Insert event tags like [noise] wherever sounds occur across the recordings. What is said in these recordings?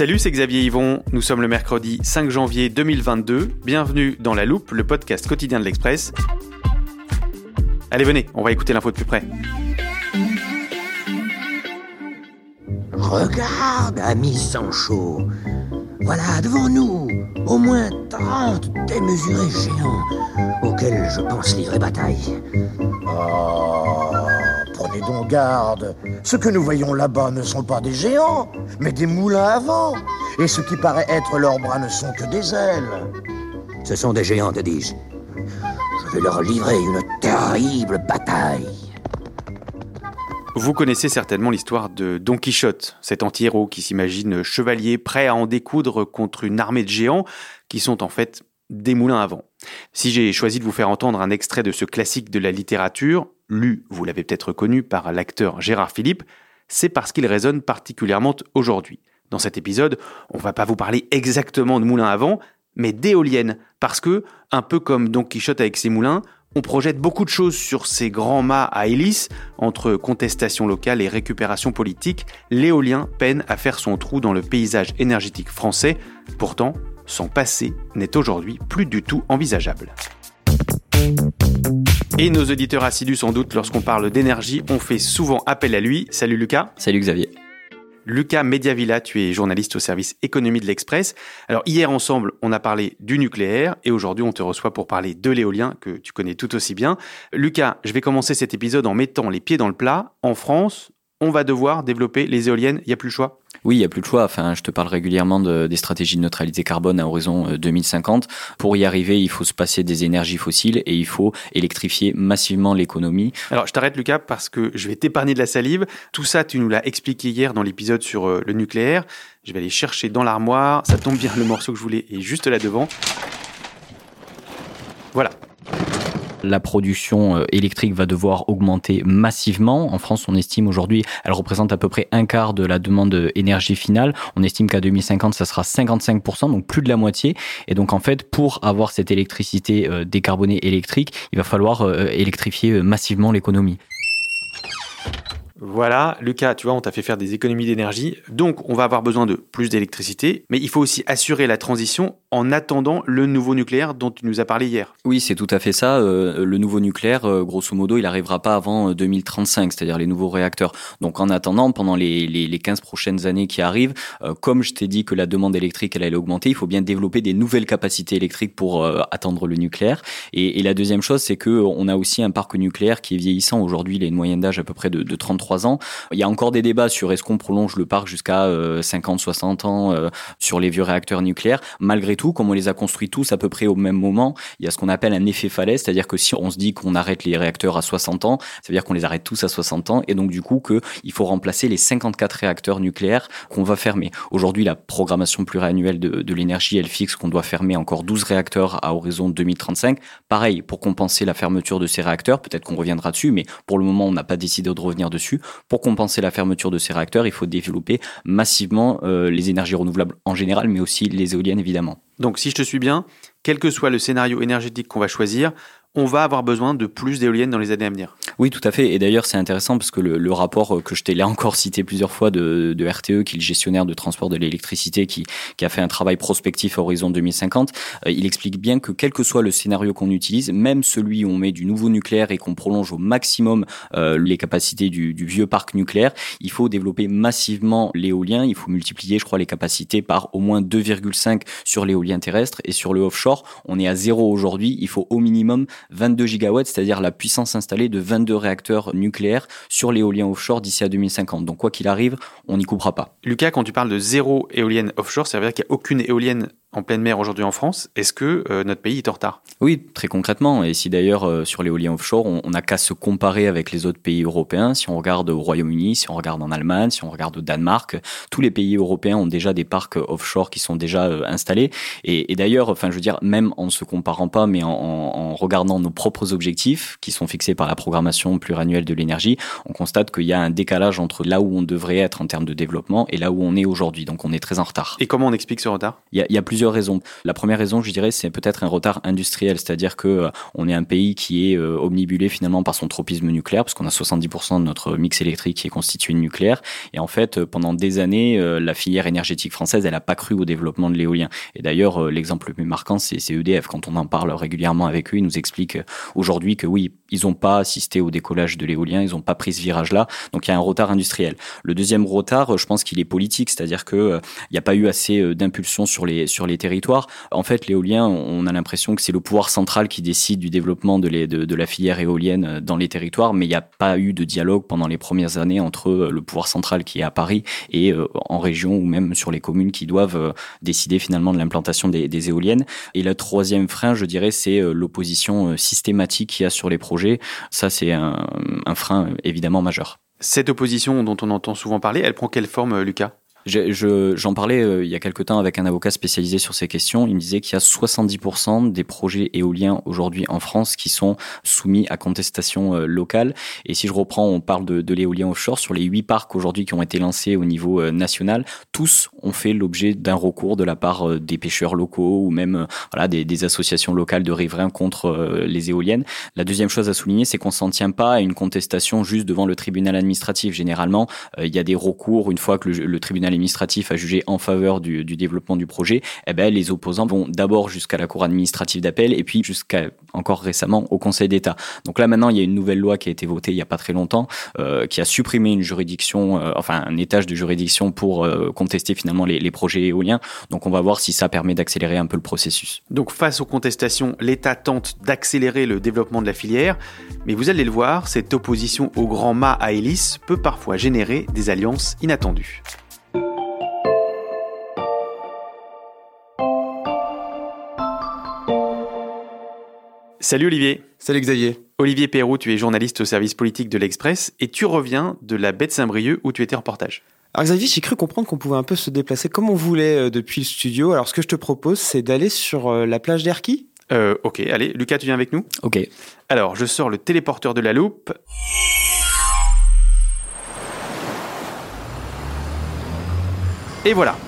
Salut, c'est Xavier Yvon. Nous sommes le mercredi 5 janvier 2022. Bienvenue dans La Loupe, le podcast quotidien de l'Express. Allez, venez, on va écouter l'info de plus près. Regarde, ami Sancho. Voilà devant nous au moins 30 démesurés géants auxquels je pense livrer bataille. Oh, garde. Ce que nous voyons là-bas ne sont pas des géants, mais des moulins à vent. Et ce qui paraît être leurs bras ne sont que des ailes. Ce sont des géants, te dis-je. Je vais leur livrer une terrible bataille. Vous connaissez certainement l'histoire de Don Quichotte, cet anti-héros qui s'imagine chevalier prêt à en découdre contre une armée de géants qui sont en fait des moulins à vent. Si j'ai choisi de vous faire entendre un extrait de ce classique de la littérature, lu, vous l'avez peut-être reconnu, par l'acteur Gérard Philippe, c'est parce qu'il résonne particulièrement aujourd'hui. Dans cet épisode, on va pas vous parler exactement de moulins à vent, mais d'éoliennes, parce que, un peu comme Don Quichotte avec ses moulins, on projette beaucoup de choses sur ces grands mâts à hélice, entre contestation locale et récupération politique, l'éolien peine à faire son trou dans le paysage énergétique français, pourtant, son passé n'est aujourd'hui plus du tout envisageable. Et nos auditeurs assidus sans doute lorsqu'on parle d'énergie, on fait souvent appel à lui. Salut Lucas. Salut Xavier. Lucas Mediavilla, tu es journaliste au service économie de l'Express. Alors hier ensemble, on a parlé du nucléaire et aujourd'hui on te reçoit pour parler de l'éolien que tu connais tout aussi bien. Lucas, je vais commencer cet épisode en mettant les pieds dans le plat. En France, on va devoir développer les éoliennes, il n'y a plus le choix Oui, il n'y a plus le choix. Enfin, je te parle régulièrement de, des stratégies de neutralité carbone à horizon 2050. Pour y arriver, il faut se passer des énergies fossiles et il faut électrifier massivement l'économie. Alors, je t'arrête, Lucas, parce que je vais t'épargner de la salive. Tout ça, tu nous l'as expliqué hier dans l'épisode sur euh, le nucléaire. Je vais aller chercher dans l'armoire. Ça tombe bien, le morceau que je voulais est juste là devant. Voilà. La production euh, électrique va devoir augmenter massivement. En France, on estime aujourd'hui, elle représente à peu près un quart de la demande énergie finale. On estime qu'à 2050, ça sera 55%, donc plus de la moitié. Et donc, en fait, pour avoir cette électricité euh, décarbonée électrique, il va falloir euh, électrifier massivement l'économie. Voilà, Lucas, tu vois, on t'a fait faire des économies d'énergie. Donc, on va avoir besoin de plus d'électricité, mais il faut aussi assurer la transition en attendant le nouveau nucléaire dont tu nous as parlé hier. Oui, c'est tout à fait ça. Euh, le nouveau nucléaire, euh, grosso modo, il n'arrivera pas avant 2035, c'est-à-dire les nouveaux réacteurs. Donc, en attendant, pendant les, les, les 15 prochaines années qui arrivent, euh, comme je t'ai dit que la demande électrique, elle allait augmenter, il faut bien développer des nouvelles capacités électriques pour attendre le nucléaire. Et, et la deuxième chose, c'est que on a aussi un parc nucléaire qui est vieillissant. Aujourd'hui, il a une moyenne d'âge à peu près de, de 33 Il y a encore des débats sur est-ce qu'on prolonge le parc jusqu'à 50, 60 ans euh, sur les vieux réacteurs nucléaires. Malgré tout, comme on les a construits tous à peu près au même moment, il y a ce qu'on appelle un effet falaise, c'est-à-dire que si on se dit qu'on arrête les réacteurs à 60 ans, ça veut dire qu'on les arrête tous à 60 ans, et donc du coup qu'il faut remplacer les 54 réacteurs nucléaires qu'on va fermer. Aujourd'hui, la programmation pluriannuelle de l'énergie, elle fixe qu'on doit fermer encore 12 réacteurs à horizon 2035. Pareil, pour compenser la fermeture de ces réacteurs, peut-être qu'on reviendra dessus, mais pour le moment, on n'a pas décidé de revenir dessus. Pour compenser la fermeture de ces réacteurs, il faut développer massivement euh, les énergies renouvelables en général, mais aussi les éoliennes évidemment. Donc si je te suis bien, quel que soit le scénario énergétique qu'on va choisir, on va avoir besoin de plus d'éoliennes dans les années à venir. Oui, tout à fait. Et d'ailleurs, c'est intéressant parce que le, rapport que je t'ai là encore cité plusieurs fois de, RTE, qui est le gestionnaire de transport de l'électricité, qui, a fait un travail prospectif à horizon 2050, euh, il explique bien que quel que soit le scénario qu'on utilise, même celui où on met du nouveau nucléaire et qu'on prolonge au maximum euh, les capacités du, du, vieux parc nucléaire, il faut développer massivement l'éolien. Il faut multiplier, je crois, les capacités par au moins 2,5 sur l'éolien terrestre et sur le offshore. On est à zéro aujourd'hui. Il faut au minimum 22 gigawatts, c'est-à-dire la puissance installée de 22 réacteurs nucléaires sur l'éolien offshore d'ici à 2050. Donc quoi qu'il arrive, on n'y coupera pas. Lucas, quand tu parles de zéro éolienne offshore, ça veut dire qu'il n'y a aucune éolienne en pleine mer aujourd'hui en France. Est-ce que euh, notre pays est en retard? Oui, très concrètement. Et si d'ailleurs euh, sur l'éolien offshore, on n'a qu'à se comparer avec les autres pays européens. Si on regarde au Royaume-Uni, si on regarde en Allemagne, si on regarde au Danemark, tous les pays européens ont déjà des parcs offshore qui sont déjà euh, installés. Et, et d'ailleurs, enfin, je veux dire, même en ne se comparant pas, mais en, en, regardant nos propres objectifs qui sont fixés par la programmation pluriannuelle de l'énergie, on constate qu'il y a un décalage entre là où on devrait être en termes de développement et là où on est aujourd'hui. Donc, on est très en retard. Et comment on explique ce retard? Il y, a, il y a plusieurs raisons. La première raison, je dirais, c'est peut-être un retard industriel, c'est-à-dire que euh, on est un pays qui est euh, omnibulé finalement par son tropisme nucléaire, parce qu'on a 70% de notre mix électrique qui est constitué de nucléaire. Et en fait, euh, pendant des années, la filière énergétique française, elle n'a pas cru au développement de l'éolien. Et d'ailleurs, l'exemple le plus marquant, c'est EDF. Quand on en parle régulièrement avec eux, ils nous expliquent aujourd'hui que oui, ils n'ont pas assisté au décollage de l'éolien, ils n'ont pas pris ce virage-là. Donc il y a un retard industriel. Le deuxième retard, je pense qu'il est politique, c'est-à-dire que il n'y a pas eu assez d'impulsion sur les territoires. En fait, l'éolien, on a l'impression que c'est le pouvoir central qui décide du développement de, la filière éolienne euh, dans les territoires, mais il n'y a pas eu de dialogue pendant les premières années entre euh, le pouvoir central qui est à Paris et euh, en région ou même sur les communes qui doivent décider finalement de l'implantation des, éoliennes. Et le troisième frein, je dirais, c'est l'opposition systématique qu'il y a sur les projets. Ça, c'est un, un frein évidemment majeur. Cette opposition dont on entend souvent parler, elle prend quelle forme, Lucas? J'en parlais euh, il y a quelque temps avec un avocat spécialisé sur ces questions. Il me disait qu'il y a 70% des projets éoliens aujourd'hui en France qui sont soumis à contestation euh, locale. Et si je reprends, on parle de, l'éolien offshore. Sur les huit parcs aujourd'hui qui ont été lancés au niveau euh, national, tous ont fait l'objet d'un recours de la part des pêcheurs locaux ou même voilà, des, associations locales de riverains contre les éoliennes. La deuxième chose à souligner, c'est qu'on s'en tient pas à une contestation juste devant le tribunal administratif. Généralement, il y a des recours une fois que le tribunal administratif a jugé en faveur du, développement du projet, eh ben, les opposants vont d'abord jusqu'à la cour administrative d'appel et puis jusqu'à encore récemment au Conseil d'État. Donc là maintenant, il y a une nouvelle loi qui a été votée il n'y a pas très longtemps, euh, qui a supprimé une juridiction, euh, enfin un étage de juridiction pour euh, contester finalement les, les, projets éoliens. Donc on va voir si ça permet d'accélérer un peu le processus. Donc face aux contestations, l'État tente d'accélérer le développement de la filière, mais vous allez le voir, cette opposition au grand mât à hélice peut parfois générer des alliances inattendues. Salut Olivier. Salut Xavier. Olivier Perrault, tu es journaliste au service politique de l'Express et tu reviens de la baie de Saint-Brieuc où tu étais en reportage. Alors Xavier, j'ai cru comprendre qu'on pouvait un peu se déplacer comme on voulait euh, depuis le studio. Alors ce que je te propose, c'est d'aller sur euh, la plage d'Erquy. Euh, ok, allez, Lucas, tu viens avec nous? Ok. Alors, je sors le téléporteur de la loupe. Et voilà.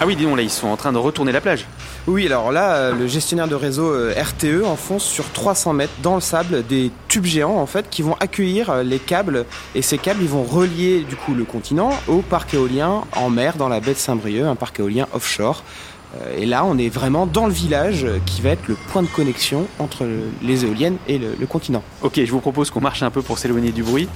Ah oui, dis donc, là, ils sont en train de retourner la plage. Oui, alors là, euh, le gestionnaire de réseau euh, RTE enfonce sur 300 mètres dans le sable des tubes géants en fait qui vont accueillir euh, les câbles et ces câbles ils vont relier du coup le continent au parc éolien en mer dans la baie de Saint-Brieuc, un parc éolien offshore. Et là, on est vraiment dans le village qui va être le point de connexion entre les éoliennes et le, le continent. Ok, je vous propose qu'on marche un peu pour s'éloigner du bruit.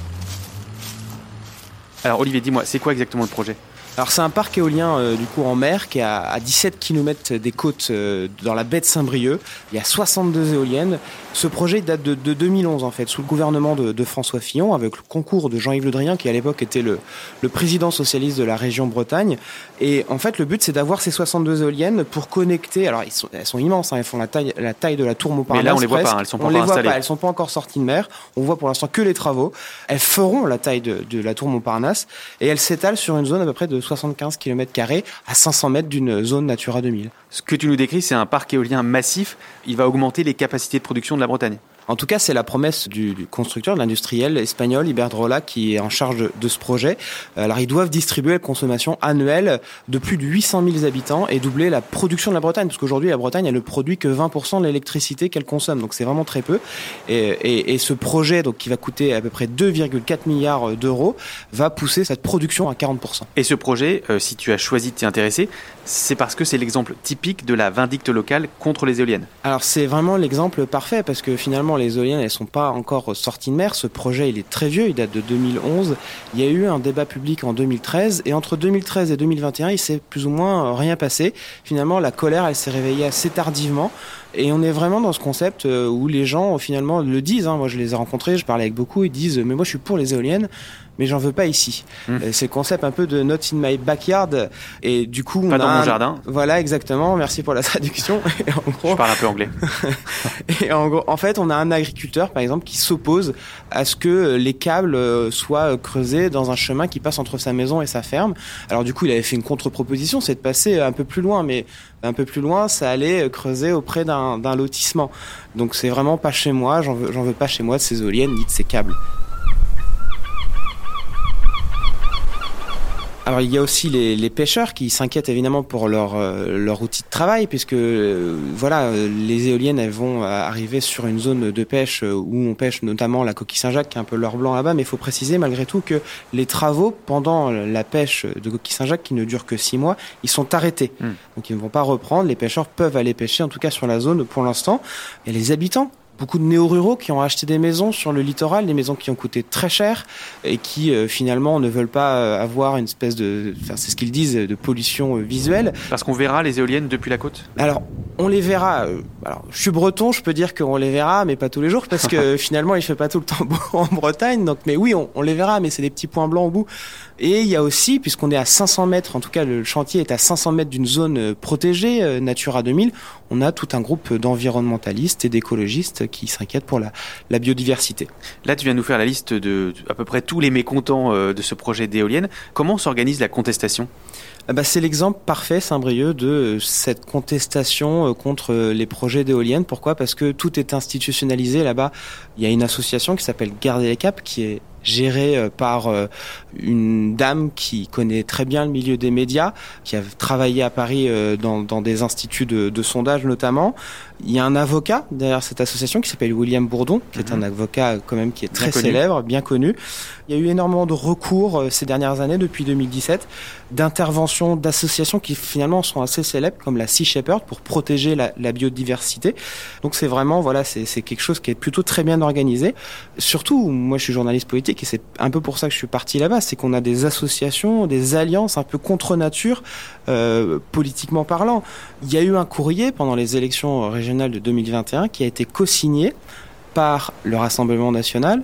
Alors Olivier, dis-moi, c'est quoi exactement le projet? Alors c'est un parc éolien euh, du coup en mer qui est à, 17 km des côtes euh, dans la baie de Saint-Brieuc. Il y a 62 éoliennes. Ce projet date de, 2011 en fait, sous le gouvernement de, François Fillon, avec le concours de Jean-Yves Le Drian qui à l'époque était le, président socialiste de la région Bretagne. Et en fait le but c'est d'avoir ces 62 éoliennes pour connecter. Alors elles sont immenses, hein, elles font la taille, la taille de la tour Montparnasse. Mais là on les voit pas, elles sont pas on les Pas, elles sont pas encore sorties de mer. On voit pour l'instant que les travaux. Elles feront la taille de, de la tour Montparnasse et elles s'étalent sur une zone à peu près de 75 km à 500 mètres d'une zone Natura 2000. Ce que tu nous décris, c'est un parc éolien massif. Il va augmenter les capacités de production de la Bretagne. En tout cas, c'est la promesse du, constructeur, de l'industriel espagnol Iberdrola qui est en charge de, de, ce projet. Alors, ils doivent distribuer la consommation annuelle de plus de 800 000 habitants et doubler la production de la Bretagne, parce qu'aujourd'hui, la Bretagne, elle ne produit que 20% de l'électricité qu'elle consomme, donc c'est vraiment très peu. Et, et, et, ce projet, donc qui va coûter à peu près 2,4 milliards d'euros, va pousser cette production à 40%. Et ce projet, euh, si tu as choisi de t'y intéresser, c'est parce que c'est l'exemple typique de la vindicte locale contre les éoliennes. Alors c'est vraiment l'exemple parfait parce que finalement les éoliennes elles sont pas encore sorties de mer. Ce projet il est très vieux, il date de 2011. Il y a eu un débat public en 2013 et entre 2013 et 2021 il s'est plus ou moins rien passé. Finalement la colère elle s'est réveillée assez tardivement. Et on est vraiment dans ce concept où les gens finalement le disent. Hein. Moi, je les ai rencontrés, je parlais avec beaucoup. Ils disent mais moi, je suis pour les éoliennes, mais j'en veux pas ici. Mmh. C'est le concept un peu de not in my backyard. Et du coup, pas on dans a mon un... jardin. Voilà, exactement. Merci pour la [laughs] traduction. Et en gros, je parle un peu anglais. [laughs] et en gros, en fait, on a un agriculteur, par exemple, qui s'oppose à ce que les câbles soient creusés dans un chemin qui passe entre sa maison et sa ferme. Alors du coup, il avait fait une contre-proposition, c'est de passer un peu plus loin, mais un peu plus loin, ça allait creuser auprès d'un lotissement. Donc c'est vraiment pas chez moi, j'en veux, veux pas chez moi de ces éoliennes ni de ces câbles. Alors il y a aussi les, les pêcheurs qui s'inquiètent évidemment pour leur euh, leur outil de travail puisque euh, voilà les éoliennes elles vont arriver sur une zone de pêche où on pêche notamment la coquille Saint-Jacques qui est un peu l'heure blanc là-bas mais il faut préciser malgré tout que les travaux pendant la pêche de coquille Saint-Jacques qui ne dure que six mois ils sont arrêtés Hmm. mmh. donc ils ne vont pas reprendre les pêcheurs peuvent aller pêcher en tout cas sur la zone pour l'instant et les habitants beaucoup de néo-ruraux qui ont acheté des maisons sur le littoral, des maisons qui ont coûté très cher et qui euh, finalement ne veulent pas euh, avoir une espèce de, enfin c'est ce qu'ils disent, de pollution euh, visuelle. Parce qu'on verra les éoliennes depuis la côte? Alors, on les verra. Alors, je suis breton, je peux dire qu'on les verra, mais pas tous les jours parce que [laughs] finalement il fait pas tout le temps beau en Bretagne. Donc, mais oui, on, on les verra, mais c'est des petits points blancs au bout. Et il y a aussi, puisqu'on est à 500 mètres, en tout cas le chantier est à 500 mètres d'une zone protégée, Natura 2000, on a tout un groupe d'environnementalistes et d'écologistes qui s'inquiètent pour la, la, biodiversité. Là, tu viens nous faire la liste de à peu près tous les mécontents de ce projet d'éolienne. Comment s'organise la contestation? Bah, c'est l'exemple parfait, Saint-Brieuc, de cette contestation contre les projets d'éoliennes. Pourquoi? Parce que tout est institutionnalisé là-bas. Il y a une association qui s'appelle Garder les Caps, qui est gérée par une dame qui connaît très bien le milieu des médias, qui a travaillé à Paris dans, dans des instituts de, sondage notamment. Il y a un avocat derrière cette association qui s'appelle William Bourdon, qui est un avocat quand même qui est très bien célèbre, connu. bien connu. Il y a eu énormément de recours ces dernières années, depuis 2017, d'interventions d'associations qui finalement sont assez célèbres, comme la Sea Shepherd, pour protéger la, la biodiversité. Donc c'est vraiment, voilà, c'est quelque chose qui est plutôt très bien organisé. Surtout, moi je suis journaliste politique et c'est un peu pour ça que je suis parti là-bas, c'est qu'on a des associations, des alliances un peu contre nature, euh, politiquement parlant. Il y a eu un courrier pendant les élections régionales de 2021 qui a été co-signé par le Rassemblement national,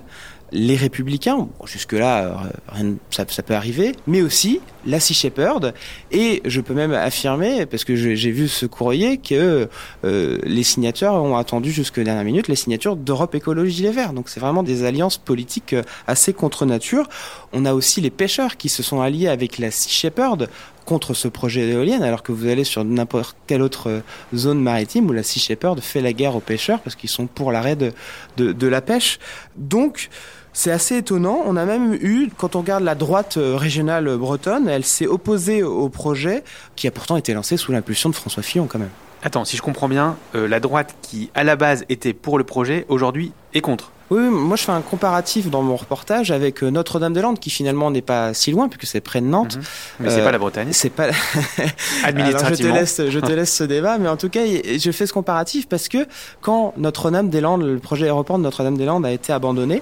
les Républicains, jusque-là, rien, ça, peut arriver, mais aussi la Sea Shepherd. Et je peux même affirmer, parce que j'ai vu ce courrier, que euh, les signatures ont attendu jusqu'à la dernière minute les signatures d'Europe Écologie Les Verts. Donc c'est vraiment des alliances politiques assez contre nature. On a aussi les pêcheurs qui se sont alliés avec la Sea Shepherd contre ce projet d'éolienne, alors que vous allez sur n'importe quelle autre zone maritime où la Sea Shepherd fait la guerre aux pêcheurs parce qu'ils sont pour l'arrêt de, de, la pêche. Donc, c'est assez étonnant. On a même eu, quand on regarde la droite régionale bretonne, elle s'est opposée au projet qui a pourtant été lancé sous l'impulsion de François Fillon quand même. Attends, si je comprends bien, euh, la droite qui à la base était pour le projet, aujourd'hui est contre. Oui, moi je fais un comparatif dans mon reportage avec Notre-Dame-des-Landes qui finalement n'est pas si loin puisque c'est près de Nantes. Mmh. Mais euh, c'est pas la Bretagne. C'est pas administrativement. [laughs] Alors, je te laisse, je te laisse ce débat, mais en tout cas, je fais ce comparatif parce que quand Notre-Dame-des-Landes, le projet aéroport de Notre-Dame-des-Landes a été abandonné,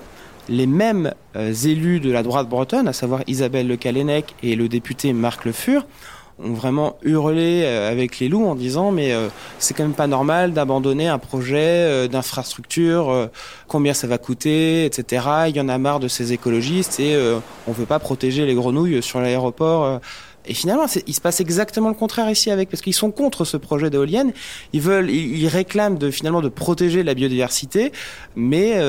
les mêmes euh, élus de la droite bretonne, à savoir Isabelle Le Calennec et le député Marc Le Fur, ont vraiment hurlé euh, avec les loups en disant mais euh, c'est quand même pas normal d'abandonner un projet euh, d'infrastructure, combien ça va coûter, etc. Il y en a marre de ces écologistes et on veut pas protéger les grenouilles sur l'aéroport. Et finalement, il se passe exactement le contraire ici avec, parce qu'ils sont contre ce projet d'éolienne. Ils veulent, ils, réclament finalement de protéger la biodiversité, mais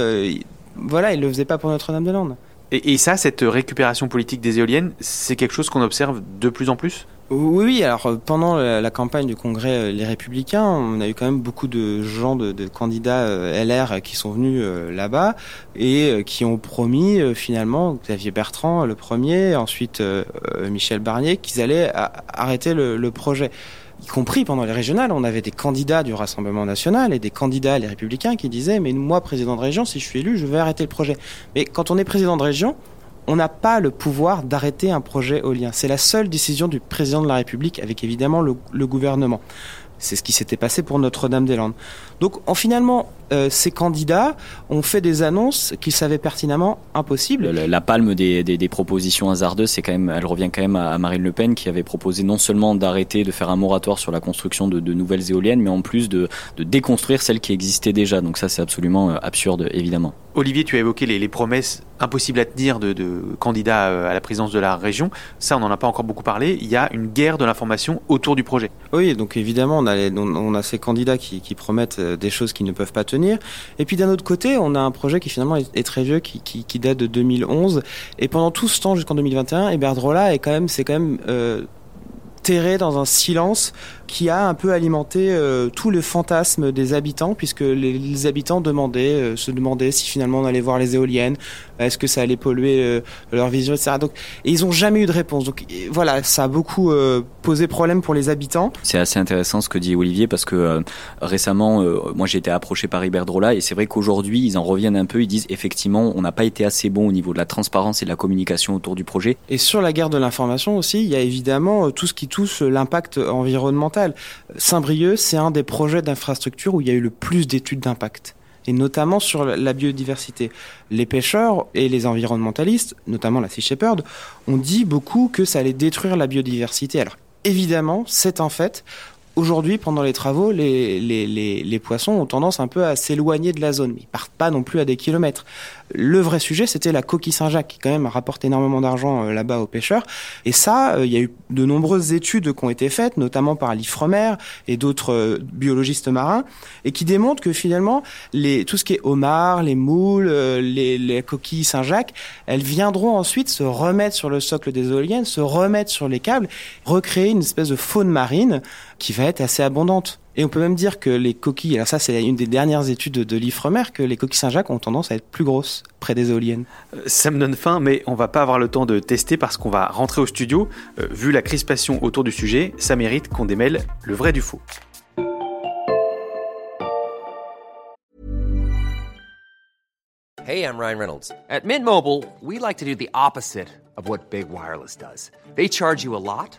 voilà, ils le faisaient pas pour Notre-Dame-des-Landes. Et, ça, cette récupération politique des éoliennes, c'est quelque chose qu'on observe de plus en plus? Oui, alors euh, pendant la, campagne du Congrès euh, Les Républicains, on a eu quand même beaucoup de gens, de, candidats euh, LR qui sont venus là-bas et qui ont promis finalement, Xavier Bertrand le premier, ensuite Michel Barnier, qu'ils allaient arrêter le, projet y compris pendant les régionales, on avait des candidats du Rassemblement national et des candidats les républicains qui disaient mais moi président de région si je suis élu je vais arrêter le projet. Mais quand on est président de région, on n'a pas le pouvoir d'arrêter un projet éolien. C'est la seule décision du président de la République avec évidemment le, gouvernement. C'est ce qui s'était passé pour Notre-Dame-des-Landes. Donc, en finalement, euh, ces candidats ont fait des annonces qu'ils savaient pertinemment impossibles. La, palme des, propositions hasardeuses, c'est quand même, elle revient quand même à, Marine Le Pen qui avait proposé non seulement d'arrêter de faire un moratoire sur la construction de, nouvelles éoliennes, mais en plus de, déconstruire celles qui existaient déjà. Donc ça, c'est absolument euh, absurde, évidemment. Olivier, tu as évoqué les, promesses impossibles à tenir de, candidats euh, à la présidence de la région. Ça, on n'en a pas encore beaucoup parlé. Il y a une guerre de l'information autour du projet. Oui, donc évidemment, on a, on a ces candidats qui, promettent euh, des choses qui ne peuvent pas tenir. Et puis d'un autre côté, on a un projet qui finalement est, très vieux, qui, date de 2011. Et pendant tout ce temps, jusqu'en 2021, Iberdrola est quand même, c'est quand même euh, terré dans un silence qui a un peu alimenté euh, tout le fantasme des habitants, puisque les, habitants demandaient, euh, se demandaient si finalement on allait voir les éoliennes, est-ce que ça allait polluer euh, leur vision, etc. Donc, et ils n'ont jamais eu de réponse. Donc voilà, ça a beaucoup posé problème pour les habitants. C'est assez intéressant ce que dit Olivier, parce que récemment, moi j'ai été approché par Iberdrola, et c'est vrai qu'aujourd'hui, ils en reviennent un peu, ils disent effectivement, on n'a pas été assez bon au niveau de la transparence et de la communication autour du projet. Et sur la guerre de l'information aussi, il y a évidemment tout ce qui touche l'impact environnemental Saint-Brieuc, c'est un des projets d'infrastructure où il y a eu le plus d'études d'impact et notamment sur la biodiversité. Les pêcheurs et les environnementalistes, notamment la Sea Shepherd, ont dit beaucoup que ça allait détruire la biodiversité. Alors évidemment, c'est un fait. Aujourd'hui, pendant les travaux, les, les, poissons ont tendance un peu à s'éloigner de la zone, mais ils partent pas non plus à des kilomètres. Le vrai sujet, c'était la coquille Saint-Jacques, qui quand même rapporte énormément d'argent euh, là-bas aux pêcheurs. Et ça, euh, il y a eu de nombreuses études qui ont été faites, notamment par l'IFREMER et d'autres euh, biologistes marins, et qui démontrent que finalement, les, tout ce qui est homard, les moules, les, les coquilles Saint-Jacques, elles viendront ensuite se remettre sur le socle des éoliennes, se remettre sur les câbles, recréer une espèce de faune marine qui va être assez abondante. Et on peut même dire que les coquilles, alors ça c'est une des dernières études de l'IFREMER, que les coquilles Saint-Jacques ont tendance à être plus grosses près des éoliennes. Euh, ça me donne faim, mais on va pas avoir le temps de tester parce qu'on va rentrer au studio. Euh, vu la crispation autour du sujet, ça mérite qu'on démêle le vrai du faux. Hey, I'm Ryan Reynolds. At Mint Mobile, we like to do the opposite of what Big Wireless does. They charge you a lot.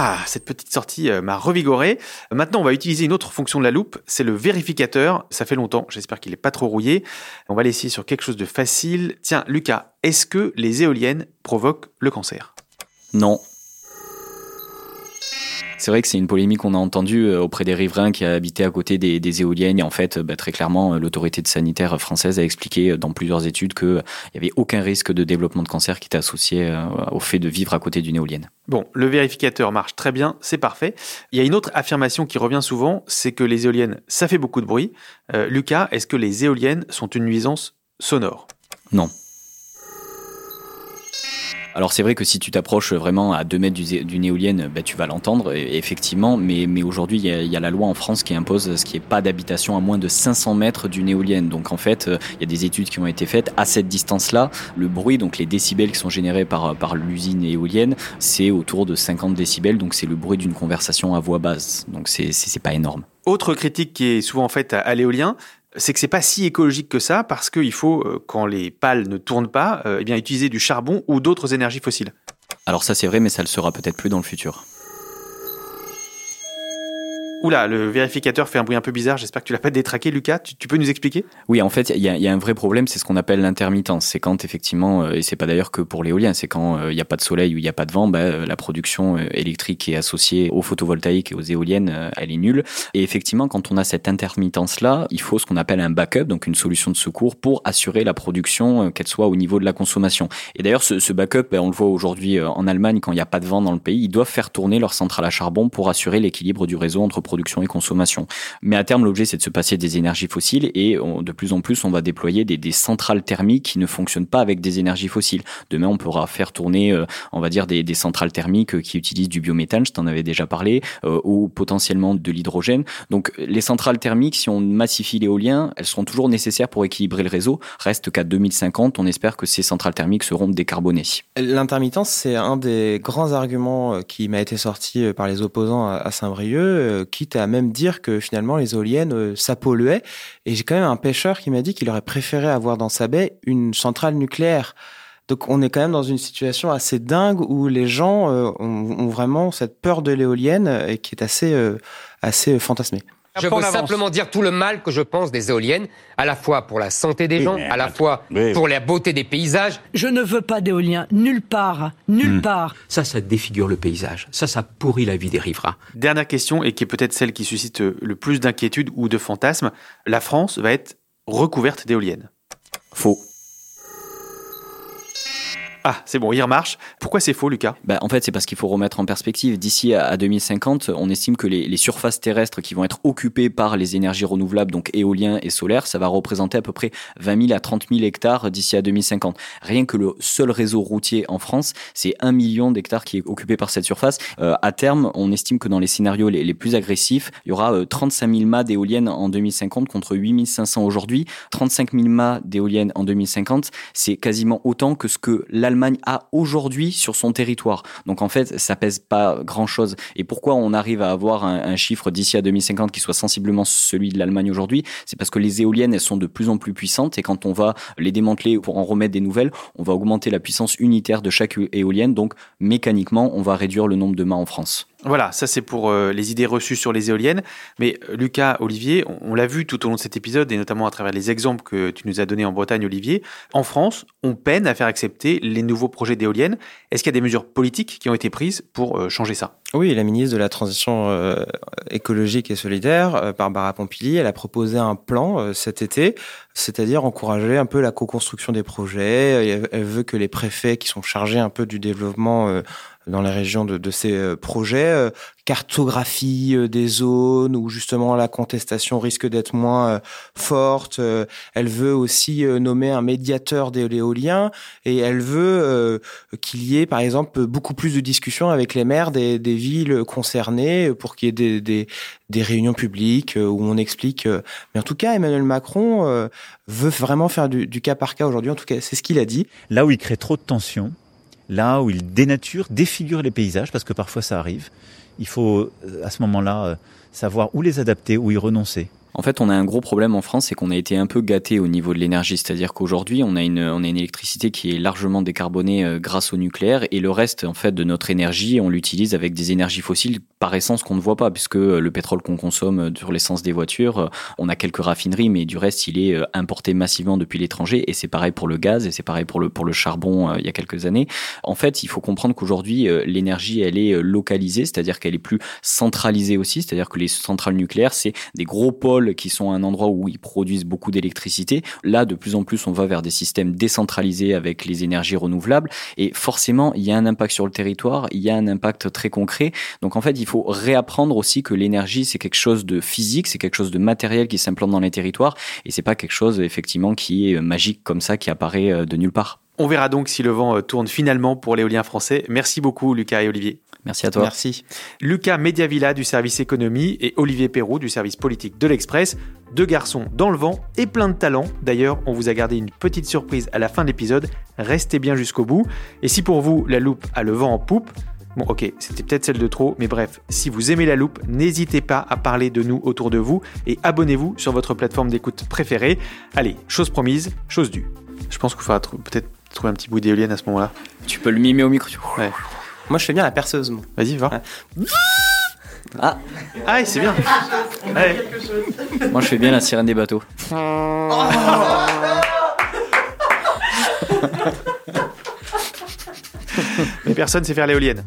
Ah, cette petite sortie euh, m'a revigoré. Maintenant, on va utiliser une autre fonction de la loupe, c'est le vérificateur. Ça fait longtemps, j'espère qu'il n'est pas trop rouillé. On va l'essayer sur quelque chose de facile. Tiens, Lucas, est-ce que les éoliennes provoquent le cancer? Non, c'est vrai que c'est une polémique qu'on a entendue euh, auprès des riverains qui habitaient à côté des, éoliennes. Et en fait, bah, très clairement, euh, l'autorité sanitaire française a expliqué euh, dans plusieurs études qu'il n'y avait aucun risque de développement de cancer qui était associé au fait de vivre à côté d'une éolienne. Bon, le vérificateur marche très bien, c'est parfait. Il y a une autre affirmation qui revient souvent, c'est que les éoliennes, ça fait beaucoup de bruit. Lucas, est-ce que les éoliennes sont une nuisance sonore? Non. Alors c'est vrai que si tu t'approches vraiment à 2 mètres d'une éolienne, bah, tu vas l'entendre, effectivement, mais, mais aujourd'hui, il y, a la loi en France qui impose ce qui n'est pas d'habitation à moins de 500 mètres d'une éolienne. Donc en fait, euh, il y a des études qui ont été faites. À cette distance-là, le bruit, donc les décibels qui sont générés par, par l'usine éolienne, c'est autour de 50 décibels, donc c'est le bruit d'une conversation à voix basse. Donc c'est pas énorme. Autre critique qui est souvent faite à l'éolien, c'est que c'est pas si écologique que ça parce qu'il faut, euh, quand les pales ne tournent pas, euh, eh bien utiliser du charbon ou d'autres énergies fossiles. Alors ça c'est vrai, mais ça le sera peut-être plus dans le futur. Oula, le vérificateur fait un bruit un peu bizarre. J'espère que tu l'as pas détraqué, Lucas. Tu, peux nous expliquer? Oui, en fait, il y, a- un vrai problème, c'est ce qu'on appelle l'intermittence. C'est quand effectivement, euh, et c'est pas d'ailleurs que pour l'éolien, c'est quand euh, il n'y a pas de soleil ou il n'y a pas de vent, bah, euh, la production électrique est associée au photovoltaïque et aux éoliennes, elle est nulle. Et effectivement, quand on a cette intermittence-là, il faut ce qu'on appelle un backup, donc une solution de secours pour assurer la production, qu'elle soit au niveau de la consommation. Et d'ailleurs, ce, backup, ben, on le voit aujourd'hui en Allemagne, quand il n'y a pas de vent dans le pays, ils doivent faire tourner leur centrale à charbon pour assurer l'équilibre du réseau entre production et consommation. Mais à terme, l'objet, c'est de se passer des énergies fossiles et de plus en plus, on va déployer des, centrales thermiques qui ne fonctionnent pas avec des énergies fossiles. Demain, on pourra faire tourner, euh, on va dire, des, centrales thermiques euh, qui utilisent du biométhane, je t'en avais déjà parlé, euh, ou potentiellement de l'hydrogène. Donc, les centrales thermiques, si on massifie l'éolien, elles seront toujours nécessaires pour équilibrer le réseau. Reste qu'à 2050, on espère que ces centrales thermiques seront décarbonées. L'intermittence, c'est un des grands arguments qui m'a été sorti par les opposants à Saint-Brieuc, quitte à même dire que finalement les éoliennes, euh, ça polluait. Et j'ai quand même un pêcheur qui m'a dit qu'il aurait préféré avoir dans sa baie une centrale nucléaire. Donc on est quand même dans une situation assez dingue où les gens euh, ont, vraiment cette peur de l'éolienne euh, et qui est assez, euh, assez euh, Je veux simplement dire tout le mal que je pense des éoliennes, à la fois pour la santé des gens, à la fois pour la beauté des paysages. Je ne veux pas d'éolien nulle part, nulle Hmm. part. Ça, ça défigure le paysage. Ça, ça pourrit la vie des riverains. Dernière question, et qui est peut-être celle qui suscite le plus d'inquiétude ou de fantasmes. La France va être recouverte d'éoliennes. Faux. Ah, c'est bon, il remarche. Pourquoi c'est faux, Lucas? Ben, en fait, c'est parce qu'il faut remettre en perspective. D'ici à à 2050, on estime que les, surfaces terrestres qui vont être occupées par les énergies renouvelables, donc éolien et solaire, ça va représenter à peu près 20 000 à 30 000 hectares d'ici à 2050. Rien que le seul réseau routier en France, c'est 1 million d'hectares qui est occupé par cette surface. Euh, à terme, on estime que dans les scénarios les, les plus agressifs, il y aura euh, 35 000 mâts d'éoliennes en 2050 contre 8 500 aujourd'hui. 35 000 mâts d'éoliennes en 2050, c'est quasiment autant que ce que l'Allemagne a aujourd'hui sur son territoire. Donc en fait, ça pèse pas grand-chose. Et pourquoi on arrive à avoir un, un chiffre d'ici à 2050 qui soit sensiblement celui de l'Allemagne aujourd'hui? C'est parce que les éoliennes, elles sont de plus en plus puissantes et quand on va les démanteler pour en remettre des nouvelles, on va augmenter la puissance unitaire de chaque éolienne. Donc mécaniquement, on va réduire le nombre de mâts en France. Voilà, ça c'est pour euh, les idées reçues sur les éoliennes. Mais euh, Lucas, Olivier, on, l'a vu tout au long de cet épisode et notamment à travers les exemples que tu nous as donnés en Bretagne, Olivier. En France, on peine à faire accepter les nouveaux projets d'éoliennes. Est-ce qu'il y a des mesures politiques qui ont été prises pour euh, changer ça? Oui, la ministre de la Transition écologique et solidaire, Barbara Pompili, elle a proposé un plan cet été, c'est-à-dire encourager un peu la co-construction des projets. Et Elle, veut que les préfets qui sont chargés un peu du développement dans les régions de, ces euh, projets, euh, cartographie euh, des zones où justement la contestation risque d'être moins forte. Elle veut aussi nommer un médiateur de l'éolien et elle veut qu'il y ait par exemple beaucoup plus de discussions avec les maires des, des villes concernées pour qu'il y ait des, des, des réunions publiques où on explique. Mais en tout cas, Emmanuel Macron veut vraiment faire du, du cas par cas aujourd'hui. En tout cas, c'est ce qu'il a dit. Là où il crée trop de tensions, là où il dénature, défigure les paysages, parce que parfois ça arrive, il faut euh, à ce moment-là euh, savoir où les adapter, où y renoncer. En fait, on a un gros problème en France, c'est qu'on a été un peu gâté au niveau de l'énergie. C'est-à-dire qu'aujourd'hui, on a une, on a une électricité qui est largement décarbonée euh, grâce au nucléaire, et le reste, en fait, de notre énergie, on l'utilise avec des énergies fossiles par essence qu'on ne voit pas, puisque euh, le pétrole qu'on consomme euh, sur l'essence des voitures, on a quelques raffineries, mais du reste, il est importé massivement depuis l'étranger, et c'est pareil pour le gaz, et c'est pareil pour le, pour le charbon il y a quelques années. En fait, il faut comprendre qu'aujourd'hui, l'énergie, elle est localisée, c'est-à-dire qu'elle est plus centralisée aussi, c'est-à-dire que les centrales nucléaires, c'est des gros pôles qui sont un endroit où ils produisent beaucoup d'électricité. Là, de plus en plus, on va vers des systèmes décentralisés avec les énergies renouvelables, et forcément, il y a un impact sur le territoire, il y a un impact très concret. Donc en fait, il faut réapprendre aussi que l'énergie, c'est quelque chose de physique, c'est quelque chose de matériel qui s'implante dans les territoires, et c'est pas quelque chose effectivement qui est euh, magique comme ça, qui apparaît euh, de nulle part. On verra donc si le vent euh, tourne finalement pour l'éolien français. Merci beaucoup, Lucas et Olivier. Merci à toi. Merci. Lucas Mediavilla du service économie et Olivier Perrault du service politique de l'Express. Deux garçons dans le vent et plein de talent. D'ailleurs, on vous a gardé une petite surprise à la fin de l'épisode. Restez bien jusqu'au bout. Et si pour vous, la loupe a le vent en poupe, Bon, ok, c'était peut-être celle de trop, mais bref, si vous aimez la loupe, n'hésitez pas à parler de nous autour de vous et abonnez-vous sur votre plateforme d'écoute préférée. Allez, chose promise, chose due. Je pense qu'il faudra tr- peut-être trouver un petit bout d'éolienne à ce moment-là. Tu peux le mimer au micro. Ouais. Moi, je fais bien la perceuse. moi. Vas-y, va. Ah, Ah, c'est bien. Ouais. moi je fais bien la sirène des bateaux. Mais personne sait faire l'éolienne.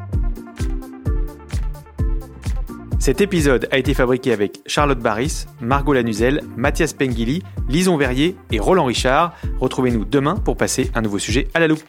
Cet épisode a été fabriqué avec Charlotte Barris, Margot Lanuzel, Mathias Pengili, Lison Verrier et Roland Richard. Retrouvez-nous demain pour passer un nouveau sujet à la loupe.